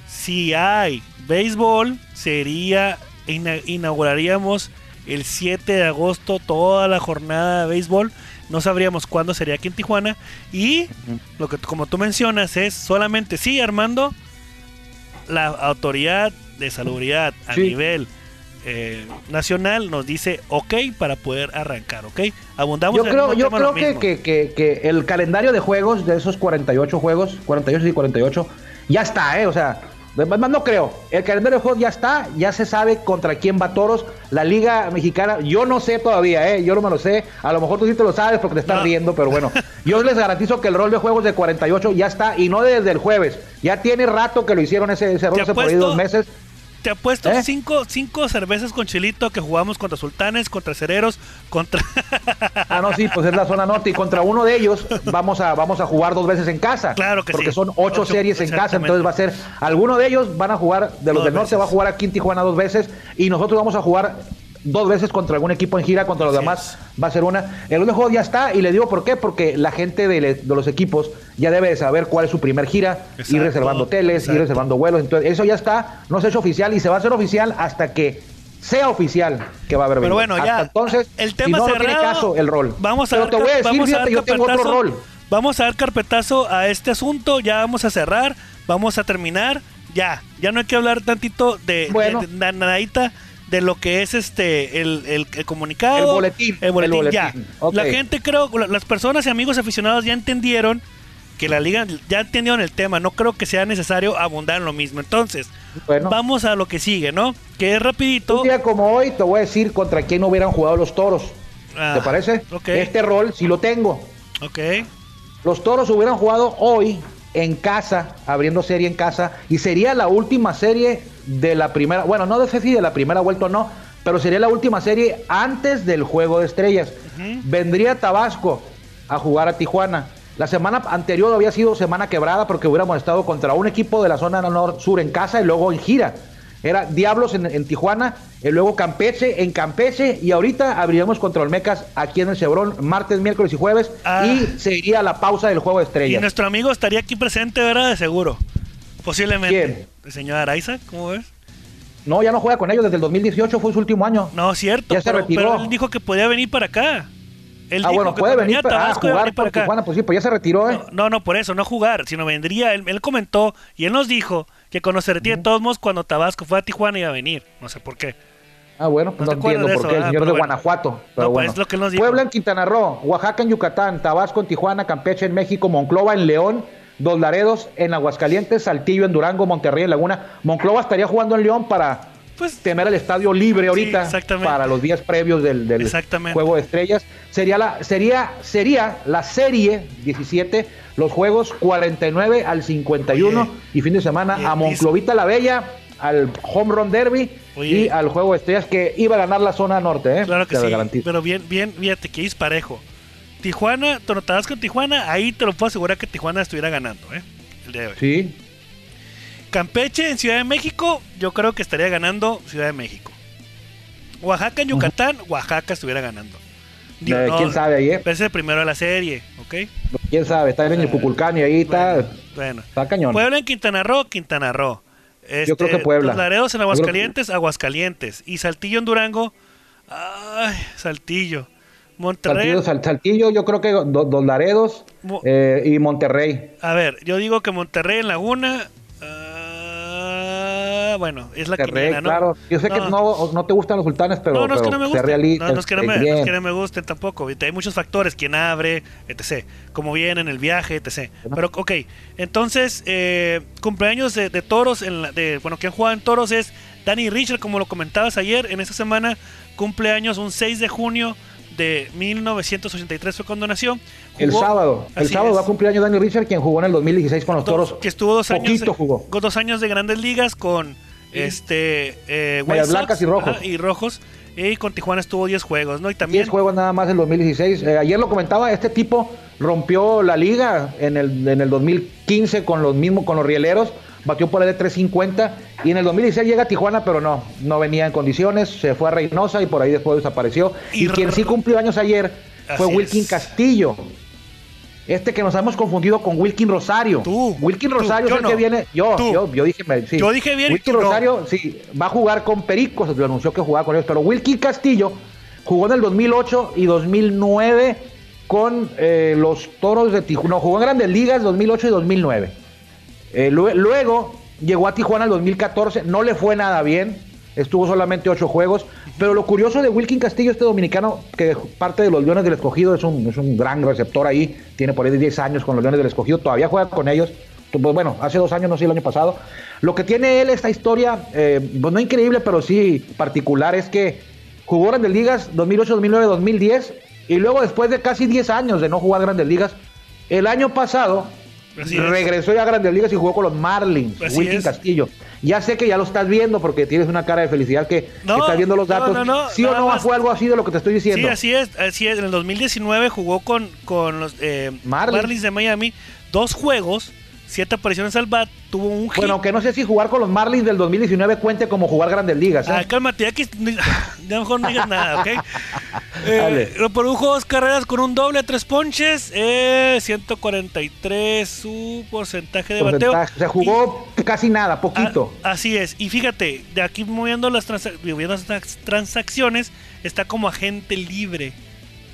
si hay béisbol, sería, ina- inauguraríamos el 7 de agosto toda la jornada de béisbol. No sabríamos cuándo sería aquí en Tijuana. Y lo que como tú mencionas es solamente, sí, Armando, la autoridad de salubridad a Sí. nivel eh, nacional nos dice ok para poder arrancar, ok. Abundamos Yo creo, yo creo que, que, que- que el calendario de juegos, de esos 48 juegos, 48 y 48, ya está, ¿eh? O sea, más no creo. El calendario de juegos ya está, ya se sabe contra quién va Toros. La Liga Mexicana, yo no sé todavía, ¿eh? Yo no me lo sé. A lo mejor tú sí te lo sabes porque te estás No. riendo, pero bueno. (laughs) Yo les garantizo que el rol de juegos de 48 ya está, y no desde el jueves. Ya tiene rato que lo hicieron ese, ese rol, hace por ahí dos meses. Te apuesto ¿Eh? cinco, cinco cervezas con chilito que jugamos contra sultanes, contra cereros, contra... (laughs) Ah, no, sí, pues es la zona norte y contra uno de ellos vamos a vamos a jugar dos veces en casa. Claro que porque sí. son ocho, Ocho, series en casa, entonces va a ser alguno de ellos van a jugar de los Dos del norte veces. va a jugar aquí en Tijuana dos veces y nosotros vamos a jugar dos veces contra algún equipo en gira, contra los Así demás va a ser una. El otro juego ya está y le digo por qué, porque la gente de, le- de los equipos ya debe de saber cuál es su primer gira, Exacto, ir reservando hoteles, exacto. ir reservando vuelos, entonces eso ya está, no se ha hecho oficial y se va a hacer oficial hasta que sea oficial que va a haber Pero bueno, Hasta ya. entonces, el tema no, no cerrado. tiene caso el rol. Vamos a Pero dar te voy a decir, vamos a fíjate, yo tengo otro carpetazo. rol. Vamos a dar carpetazo a este asunto. Ya vamos a cerrar. Vamos a terminar. Ya. Ya no hay que hablar tantito de, Bueno. de- de nadita de lo que es este el, el- el comunicado. El boletín, El boletín, ya. La gente creo, la- las personas y amigos aficionados ya entendieron que la liga ya entendieron el tema. No creo que sea necesario abundar en lo mismo. Entonces, Bueno. vamos a lo que sigue, ¿no? Que es rapidito. Un día como hoy te voy a decir contra quién hubieran jugado los toros. Ah, ¿Te parece? ok. Este rol sí lo tengo. Ok. Los toros hubieran jugado hoy en casa, abriendo serie en casa, y sería la última serie de la primera, bueno, no sé si de la primera vuelta o no, pero sería la última serie antes del juego de estrellas. Vendría Tabasco a jugar a Tijuana. La semana anterior había sido semana quebrada porque hubiéramos estado contra un equipo de la zona nor- sur en casa y luego en gira. Era Diablos en, en Tijuana, y luego Campeche en Campeche y ahorita abriremos contra Olmecas aquí en el Chevron martes, miércoles y jueves Ah. y seguiría la pausa del juego de Y estrellas. nuestro amigo estaría aquí presente, ¿verdad? De seguro. Posiblemente. ¿Quién? El señor Araiza, ¿cómo ves? No, ya no juega con ellos desde el 2018, fue su último año. No, cierto. Ya se retiró. pero él dijo que podía venir para acá. Él ah, dijo bueno, que puede venir para, a Tabasco iba a jugar venir para acá. Tijuana, pues sí, pues ya se retiró, ¿eh? No, no, por eso, no jugar, sino vendría. Él, él comentó y él nos dijo que cuando se retire de todos modos, cuando Tabasco fue a Tijuana iba a venir. No sé por qué. Ah, bueno, pues No no, entiendo por qué, el ah, señor de bueno. Guanajuato. Pero No, pues, bueno. es lo que nos dijo. Puebla en Quintana Roo, Oaxaca en Yucatán, Tabasco en Tijuana, Campeche en México, Monclova en León, Dos Laredos en Aguascalientes, Saltillo en Durango, Monterrey en Laguna. Monclova estaría jugando en León para Pues tener el estadio libre ahorita exactamente. para los días previos del, juego de estrellas. Sería la, sería, sería la serie 17, los juegos 49 al 51 Oye, y fin de semana oye, a Monclovita la Bella, al Home Run Derby Oye. y al juego de estrellas que iba a ganar la zona norte, ¿eh? Claro que Te sí. Pero bien, bien, fíjate que es parejo. Tijuana, Tono- Tabasco en Tijuana, ahí te lo puedo asegurar que Tijuana estuviera ganando, ¿eh? El día de hoy. Sí, Campeche en Ciudad de México, yo creo que estaría ganando Ciudad de México. Oaxaca en Yucatán, Oaxaca estuviera ganando. Digo, Eh, quién sabe ahí, ¿eh? es el primero de la serie, ¿ok? quién sabe, está en el Cuculcán y ahí está, Bueno, bueno. está cañón. Puebla en Quintana Roo, Quintana Roo. Este, creo que Puebla. Los Laredos en Yo que- Aguascalientes, Aguascalientes. Y Saltillo en Durango, ay, Saltillo. Monterrey. Saltillo, Sal- Saltillo, yo creo que do- Dos Laredos Mo- eh, y Monterrey. A ver, yo digo que Monterrey en Laguna. ah, bueno, es la Monterrey, quiniela, ¿no? claro. Yo sé que no, no te gustan los sultanes, pero, no, no es que no me gusten. No, no es que no me, esté no es que me gusten tampoco. Hay muchos factores. Quién abre, etc. Cómo viene en el viaje, etc. Pero, ok. Entonces, eh, cumpleaños de, de toros. En la- de, bueno, quien juega en toros es Danny Richard, como lo comentabas ayer. En esta semana, cumpleaños un 6 de junio de 1983 fue cuando nació. El Jugó- sábado, el sábado es. va a cumplir años Daniel Richard, quien jugó en el 2016 con los toros. que estuvo dos años Poquito jugó. con dos años de grandes ligas con este eh, White Sox, blancas y rojos. ajá, y rojos y con Tijuana estuvo 10 juegos no y también 10 juegos nada más en 2016. Eh, ayer lo comentaba, este tipo rompió la liga en el, en el 2015 con los mismos, con los rieleros, batió por ahí de 350 y en el 2016 llega a Tijuana, pero no, no venía en condiciones, se fue a Reynosa y por ahí después desapareció. Y Y, quien sí cumplió años ayer fue Wilkin es. Castillo. Este que nos hemos confundido con Wilkin Rosario. Tú, Wilkin tú, Rosario yo es el no. que viene. Yo, Tú. yo, yo dije, sí. Yo dije bien Wilkin tú no. Rosario, sí, va a jugar con Pericos, se lo anunció que jugaba con ellos, pero Wilkin Castillo jugó en el 2008 y 2009 con eh, los Toros de Tijuana. No, jugó en Grandes Ligas 2008 y 2009. Eh, lue- luego llegó a Tijuana el 2014, no le fue nada bien, estuvo solamente ocho juegos, pero lo curioso de Wilkin Castillo, este dominicano que parte de los Leones del Escogido, es un, es un gran receptor ahí, tiene por ahí 10 años con los Leones del Escogido, todavía juega con ellos, pues bueno, hace dos años, no sé, el año pasado. Lo que tiene él, esta historia, eh, pues no increíble, pero sí particular, es que jugó Grandes Ligas 2008, 2009, 2010, y luego después de casi 10 años de no jugar Grandes Ligas, el año pasado Así es. regresó ya a Grandes Ligas y jugó con los Marlins, Así Wilkin es. Castillo. Ya sé que ya lo estás viendo porque tienes una cara de felicidad que, No, estás viendo los datos. no, no, ¿Sí o no más. fue algo así de lo que te estoy diciendo? Sí, así es, así es. En el 2019 jugó con, con los eh, Marlins. Marlins. de Miami, dos juegos, siete apariciones al bat, tuvo un hit. Bueno, que no sé si jugar con los Marlins del 2019 cuente como jugar Grandes Ligas. ¿eh? Ah, cálmate, ya que (laughs) ya mejor no digas nada, ¿ok? (laughs) Eh, produjo dos carreras con un doble, tres ponches, eh, 143 su porcentaje de bateo. Porcentaje. Se jugó casi nada, poquito. Ah, así es. Y fíjate, de aquí moviendo las, moviendo las trans- transacciones, está como agente libre.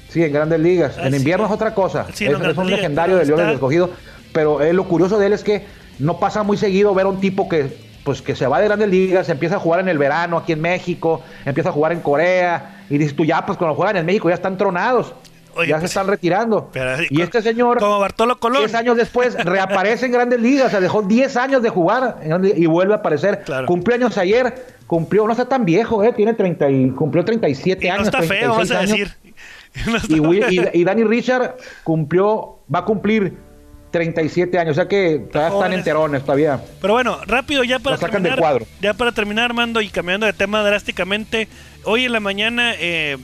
Sí, en Grandes Ligas. En invierno es otra cosa. Sí, es, no, es un Ligas, legendario del Escogido. Pero eh, lo curioso de él es que no pasa muy seguido ver a un tipo que pues que se va de Grandes Ligas, empieza a jugar en el verano aquí en México, empieza a jugar en Corea, y dices tú ya, pues cuando juegan en México ya están tronados, Oye, ya se pues, están retirando. pero y este señor, como Bartolo Colón. 10 años después, reaparece en Grandes Ligas, o sea, dejó 10 años de jugar y vuelve a aparecer. Claro. Cumplió años ayer, cumplió, no está tan viejo, eh, tiene 30 y, cumplió 37 Y no años. está feo, 36 vas a decir. (laughs) No está Y, y, y Danny Richard cumplió, va a cumplir 37 años, o sea que todavía están enterones todavía. Pero bueno, rápido ya para sacan terminar. cuadro. Ya para terminar, Armando, y cambiando de tema drásticamente. Hoy en la mañana, eh,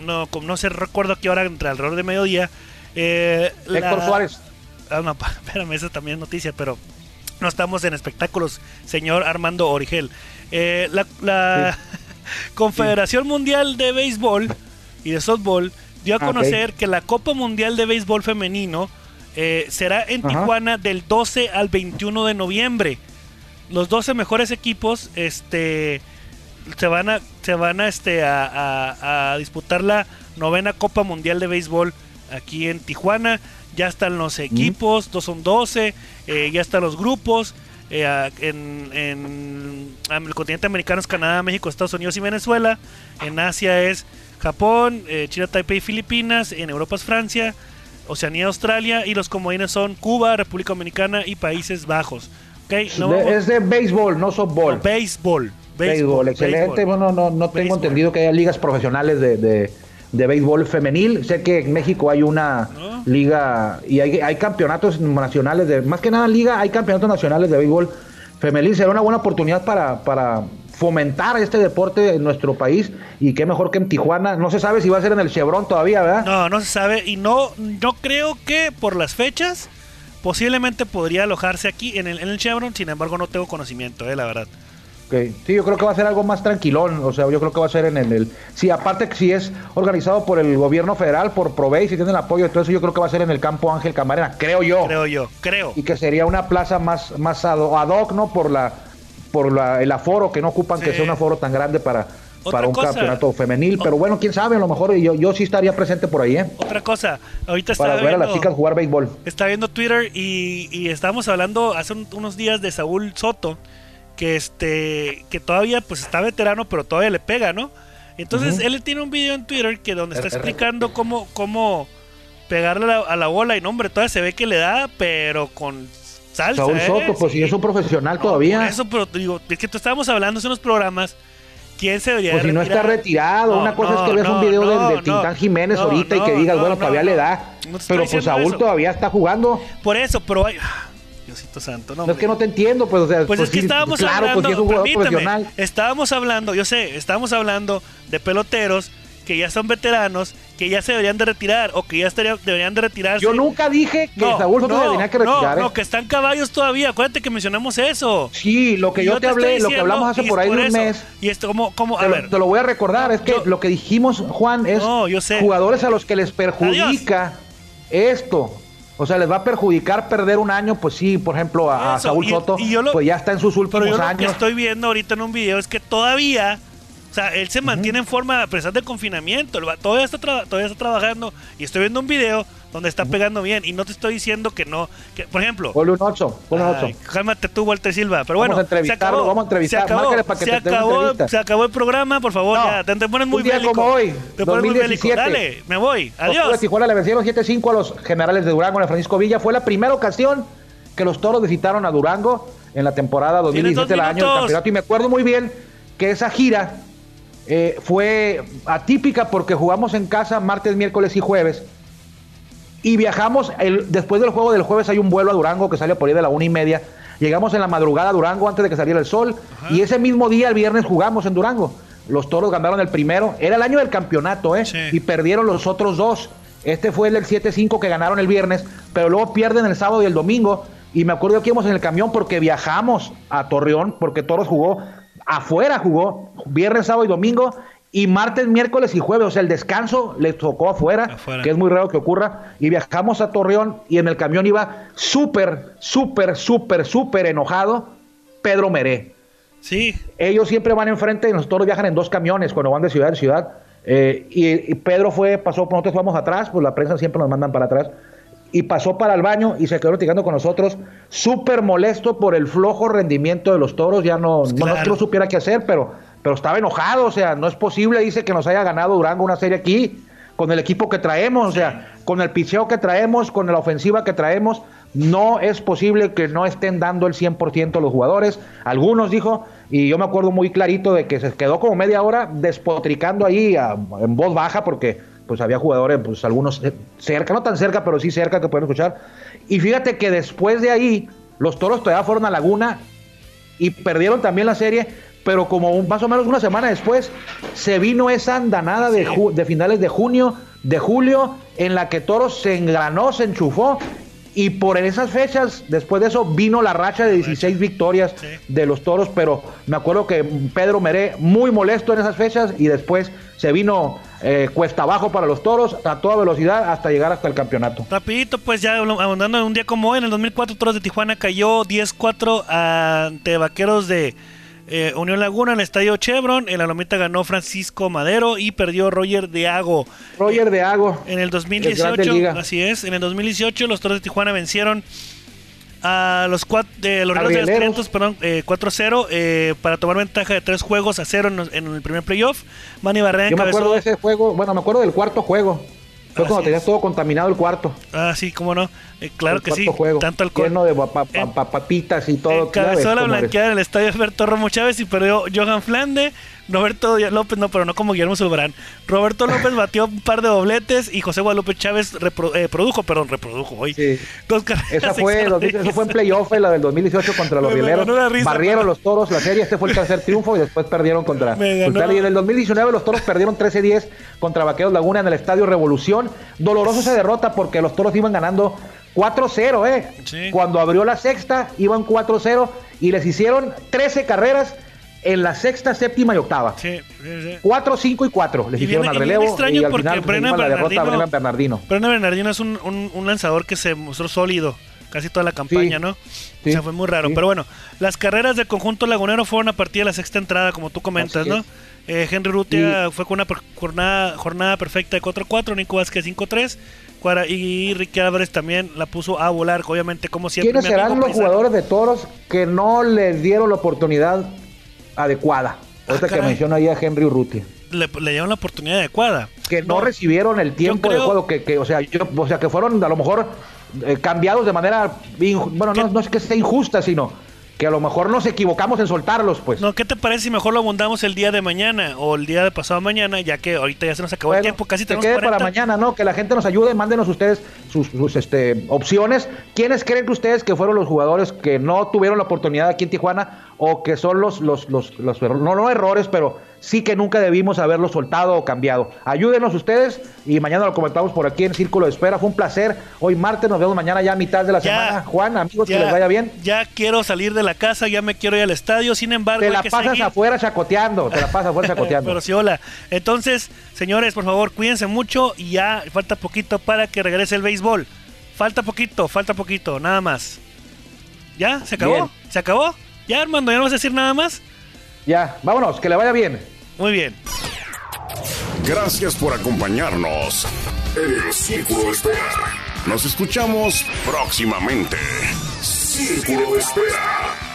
no, como no sé, recuerdo a qué hora, entre alrededor de mediodía. eh, la- Héctor Suárez. Ah, no, (laughs) espérame, esa también es noticia, pero no estamos en espectáculos, señor Armando Origel. Eh, la la (laughs) Confederación Mundial de Béisbol y de Softball dio a Ah, conocer que la Copa Mundial de Béisbol Femenino eh, será en Ajá. Tijuana del 12 al 21 de noviembre. Los 12 mejores equipos este, se van a, se van a, este, a, a- a disputar la novena Copa Mundial de Béisbol aquí en Tijuana. Ya están los equipos, dos son 12, eh, ya están los grupos. eh, en, en- en el continente americano es Canadá, México, Estados Unidos y Venezuela. En Asia es Japón, eh, China, Taipei, Filipinas. En Europa es Francia, Oceanía, Australia. Y los comodines son Cuba, República Dominicana y Países Bajos. Ok, no De- vamos- es de béisbol, no softball. no, béisbol. béisbol, excelente. Bueno, no, no tengo entendido que haya ligas profesionales de, de, de béisbol femenil. Sé que en México hay una ¿No? liga y hay, hay campeonatos nacionales de, más que nada liga, hay campeonatos nacionales de béisbol femenil. Será una buena oportunidad para, para fomentar este deporte en nuestro país y qué mejor que en Tijuana. No se sabe si va a ser en el Chevron todavía, ¿verdad? No, no se sabe. Y no, no creo que por las fechas posiblemente podría alojarse aquí en el, en el Chevron. Sin embargo, no tengo conocimiento, eh, la verdad. Sí, yo creo que va a ser algo más tranquilón, o sea, yo creo que va a ser en el... el- sí, aparte que si es organizado por el gobierno federal, por Provey, si tienen el apoyo eso, yo creo que va a ser en el campo Ángel Camarena, creo yo. Creo yo, creo. Y que sería una plaza más, más ad hoc, ¿no? Por la por la, el aforo, que no ocupan que sea un aforo tan grande para, para un cosa. campeonato femenil. Pero bueno, quién sabe, a lo mejor yo, yo sí estaría presente por ahí, ¿eh? Otra cosa, ahorita Para estaba ver a las viendo, chicas jugar béisbol. estaba viendo Twitter y, y estábamos hablando hace un- unos días de Saúl Soto, que este que todavía pues está veterano, pero todavía le pega, ¿no? Entonces él tiene un video en Twitter que donde está explicando cómo cómo pegarle a la, a la bola y no, hombre, todavía se ve que le da, pero con salsa. Saúl ¿eh? Soto, pues Sí. si es un profesional No, todavía. por eso, pero digo, es que tú estábamos hablando hace unos programas. ¿Quién se debería Pues si no está retirar? retirado, No, una cosa no, es que veas un video de, de Tintán Jiménez ahorita y que digas, no, bueno, no, todavía le da. Pero pues Saúl eso. todavía está jugando. Por eso, pero ay, Diosito santo, no. Es que no te entiendo, pues, o sea, Pues, es que estábamos claro, hablando, pues si es un jugador profesional. estábamos hablando, yo sé, estábamos hablando de peloteros que ya son veteranos, que ya se deberían de retirar o que ya estaría, deberían de retirarse. Yo nunca dije que Saúl Soto se tenía que retirar. No, ¿eh? que están caballos todavía. Acuérdate que mencionamos eso. Sí, lo que yo, te hablé, lo que hablamos hace por ahí de un mes. Y esto, como, como, Te a lo, ver, te lo voy a recordar, es que yo- lo que dijimos, Juan, es No, yo sé. jugadores a los que les perjudica esto. O sea, les va a perjudicar perder un año, pues sí, por ejemplo, a, Saúl y- Soto, y yo lo- pues ya está en sus Pero últimos yo lo que años. estoy viendo ahorita en un video es que todavía, o sea, él se mantiene en forma a pesar del confinamiento, el todavía está, todavía está trabajando y estoy viendo un video donde está pegando bien y no te estoy diciendo que no, que por ejemplo, Ponle un 8, ponle un 8. Ay, cálmate tú, Walter Silva. Pero Vamos bueno, a entrevistarlo, se acabó, vamos a entrevistar, Se acabó, márcale para que se, te acabó, entrevista. se acabó el programa, por favor. No, ya, te, te pones muy bélico. como hoy, te pones muy bélico. 2017. Dale, me voy. Los Toros de Adiós. Tijuana le vencieron 7-5 a los generales de Durango en el Francisco Villa. Fue la primera ocasión que los toros visitaron a Durango en la temporada Tienes 2017 dos del año del campeonato. Y me acuerdo muy bien que esa gira eh, fue atípica porque jugamos en casa martes, miércoles y jueves. Y viajamos, el, después del juego del jueves hay un vuelo a Durango que sale por ahí de la una y media. Llegamos en la madrugada a Durango antes de que saliera el sol. Y ese mismo día, el viernes, jugamos en Durango. Los toros ganaron el primero. Era el año del campeonato, ¿eh? Sí. Y perdieron los otros dos. Este fue el del 7-5 que ganaron el viernes, pero luego pierden el sábado y el domingo. Y me acuerdo que íbamos en el camión porque viajamos a Torreón, porque Toros jugó afuera, jugó viernes, sábado y domingo, y martes, miércoles y jueves. O sea, el descanso les tocó afuera, Afuera. que es muy raro que ocurra. Y viajamos a Torreón y en el camión iba súper, súper, súper, súper enojado Pedro Meré Sí, ellos siempre van enfrente y nosotros viajan en dos camiones cuando van de ciudad en ciudad. Eh, y, y Pedro fue, pasó, nosotros vamos atrás, pues la prensa siempre nos mandan para atrás. Y pasó para el baño y se quedó platicando con nosotros, súper molesto por el flojo rendimiento de los toros. Ya no, Pues no, no claro. no supiera qué hacer, pero, pero estaba enojado. O sea, no es posible, dice, que nos haya ganado Durango una serie aquí, con el equipo que traemos, o sea, con el picheo que traemos, con la ofensiva que traemos. No es posible que no estén dando el 100% los jugadores. Algunos dijo, y yo me acuerdo muy clarito de que se quedó como media hora despotricando ahí a- en voz baja porque pues había jugadores, pues algunos cerca, no tan cerca, pero sí cerca que pueden escuchar. Y fíjate que después de ahí, los toros todavía fueron a Laguna y perdieron también la serie, pero como un- más o menos una semana después se vino esa andanada de, de finales de junio, de julio, en la que Toros se engranó, se enchufó. Y por esas fechas, después de eso, vino la racha de 16 victorias Sí. de los toros. Pero me acuerdo que Pedro Meré, muy molesto en esas fechas, y después se vino eh, cuesta abajo para los toros a toda velocidad hasta llegar hasta el campeonato. Rapidito, pues ya abundando en un día como hoy, en el 2004 Toros de Tijuana cayó 10-4 ante Vaqueros de eh, Unión Laguna en el Estadio Chevron. En la Lomita ganó Francisco Madero y perdió Roger Deago. Roger de Ago. En el El Grande 2018, Liga. así es, en el 2018 los Toros de Tijuana vencieron a los cuat, de los de los. 500, perdón, eh, 4-0 eh, para tomar ventaja de tres juegos a cero en, el primer playoff. Manny Barrera Yo me acuerdo de ese juego, bueno, me acuerdo del cuarto juego. Fue Así cuando tenías todo contaminado el cuarto. Ah, sí, cómo no. Eh, claro El que sí. juego. Tanto alcohol. Lleno de pa- pa- papitas y todo. Encabezó ves la blanqueada en el estadio Alberto Romo Chávez y perdió Johan Flande. Roberto López, no, pero no como Guillermo Zulbarán. Roberto López (laughs) batió un par de dobletes y José Guadalupe Chávez repro- eh, produjo, perdón, reprodujo hoy. Sí. Dos carreras Esa fue, extra 2000 eso fue en playoff, la del 2018 contra los (laughs) Rieleros. Barrieron los toros la serie. Este fue el tercer triunfo y después perdieron contra. Y en el 2019 los toros perdieron 13-10 contra Vaqueros Laguna en el Estadio Revolución. Doloroso esa derrota porque los toros iban ganando 4-0, ¿eh? Sí. Cuando abrió la sexta, iban 4-0 y les hicieron 13 carreras en la sexta, séptima y octava. Sí, sí, sí. 4, 5 y 4 les Y hicieron al relevo extraño y al porque final pues, Brennan Bernardino- Brennan Bernardino. Brenda Bernardino es un, un- un lanzador que se mostró sólido casi toda la campaña, ¿no? sí, o sea, fue muy raro. Pero bueno, las carreras del conjunto lagunero fueron a partir de la sexta entrada, como tú comentas, Así ¿no? Eh, Henry Rutia fue con una jornada, jornada perfecta de 4-4, Nico Vázquez 5-3, Cuara- y Ricky Álvarez también la puso a volar, obviamente, como siempre. ¿Quiénes serán los paisano. jugadores de toros que no les dieron la oportunidad adecuada? Ahorita que Ah, caray. menciona ahí a Henry Urrutia. Le, le dieron la oportunidad adecuada. Que no, recibieron el tiempo creo- de juego, que, que, o, sea, yo- o sea, que fueron a lo mejor eh, cambiados de manera, bueno, no, no es que sea injusta, sino que a lo mejor nos equivocamos en soltarlos, pues. No, ¿qué te parece si mejor lo abundamos el día de mañana o el día de pasado mañana, ya que ahorita ya se nos acabó el tiempo, casi que tenemos quede 40. para mañana, ¿no? Que la gente nos ayude, mándenos ustedes sus, sus, este, opciones. ¿Quiénes creen que ustedes que fueron los jugadores que no tuvieron la oportunidad aquí en Tijuana o que son los, los, los, los no, no errores, pero sí que nunca debimos haberlo soltado o cambiado? Ayúdenos ustedes y mañana lo comentamos por aquí en Círculo de Espera. Fue un placer. Hoy martes, nos vemos mañana ya a mitad de la semana. Juan, amigos, que les vaya bien. Ya quiero salir de la casa, ya me quiero ir al estadio, sin embargo, Te hay la que pasas seguir. afuera chacoteando, te la pasas afuera (laughs) chacoteando. Pero sí, hola. Entonces, señores, por favor, cuídense mucho y ya falta poquito para que regrese el béisbol. Falta poquito, falta poquito, nada más. ¿Ya? ¿Se acabó? Bien. ¿Se acabó? ¿Ya, Armando? ¿Ya no vas a decir nada más? Ya, vámonos, que le vaya bien. Muy bien. Gracias por acompañarnos en el Círculo de Espera. Nos escuchamos próximamente. Círculo de Espera.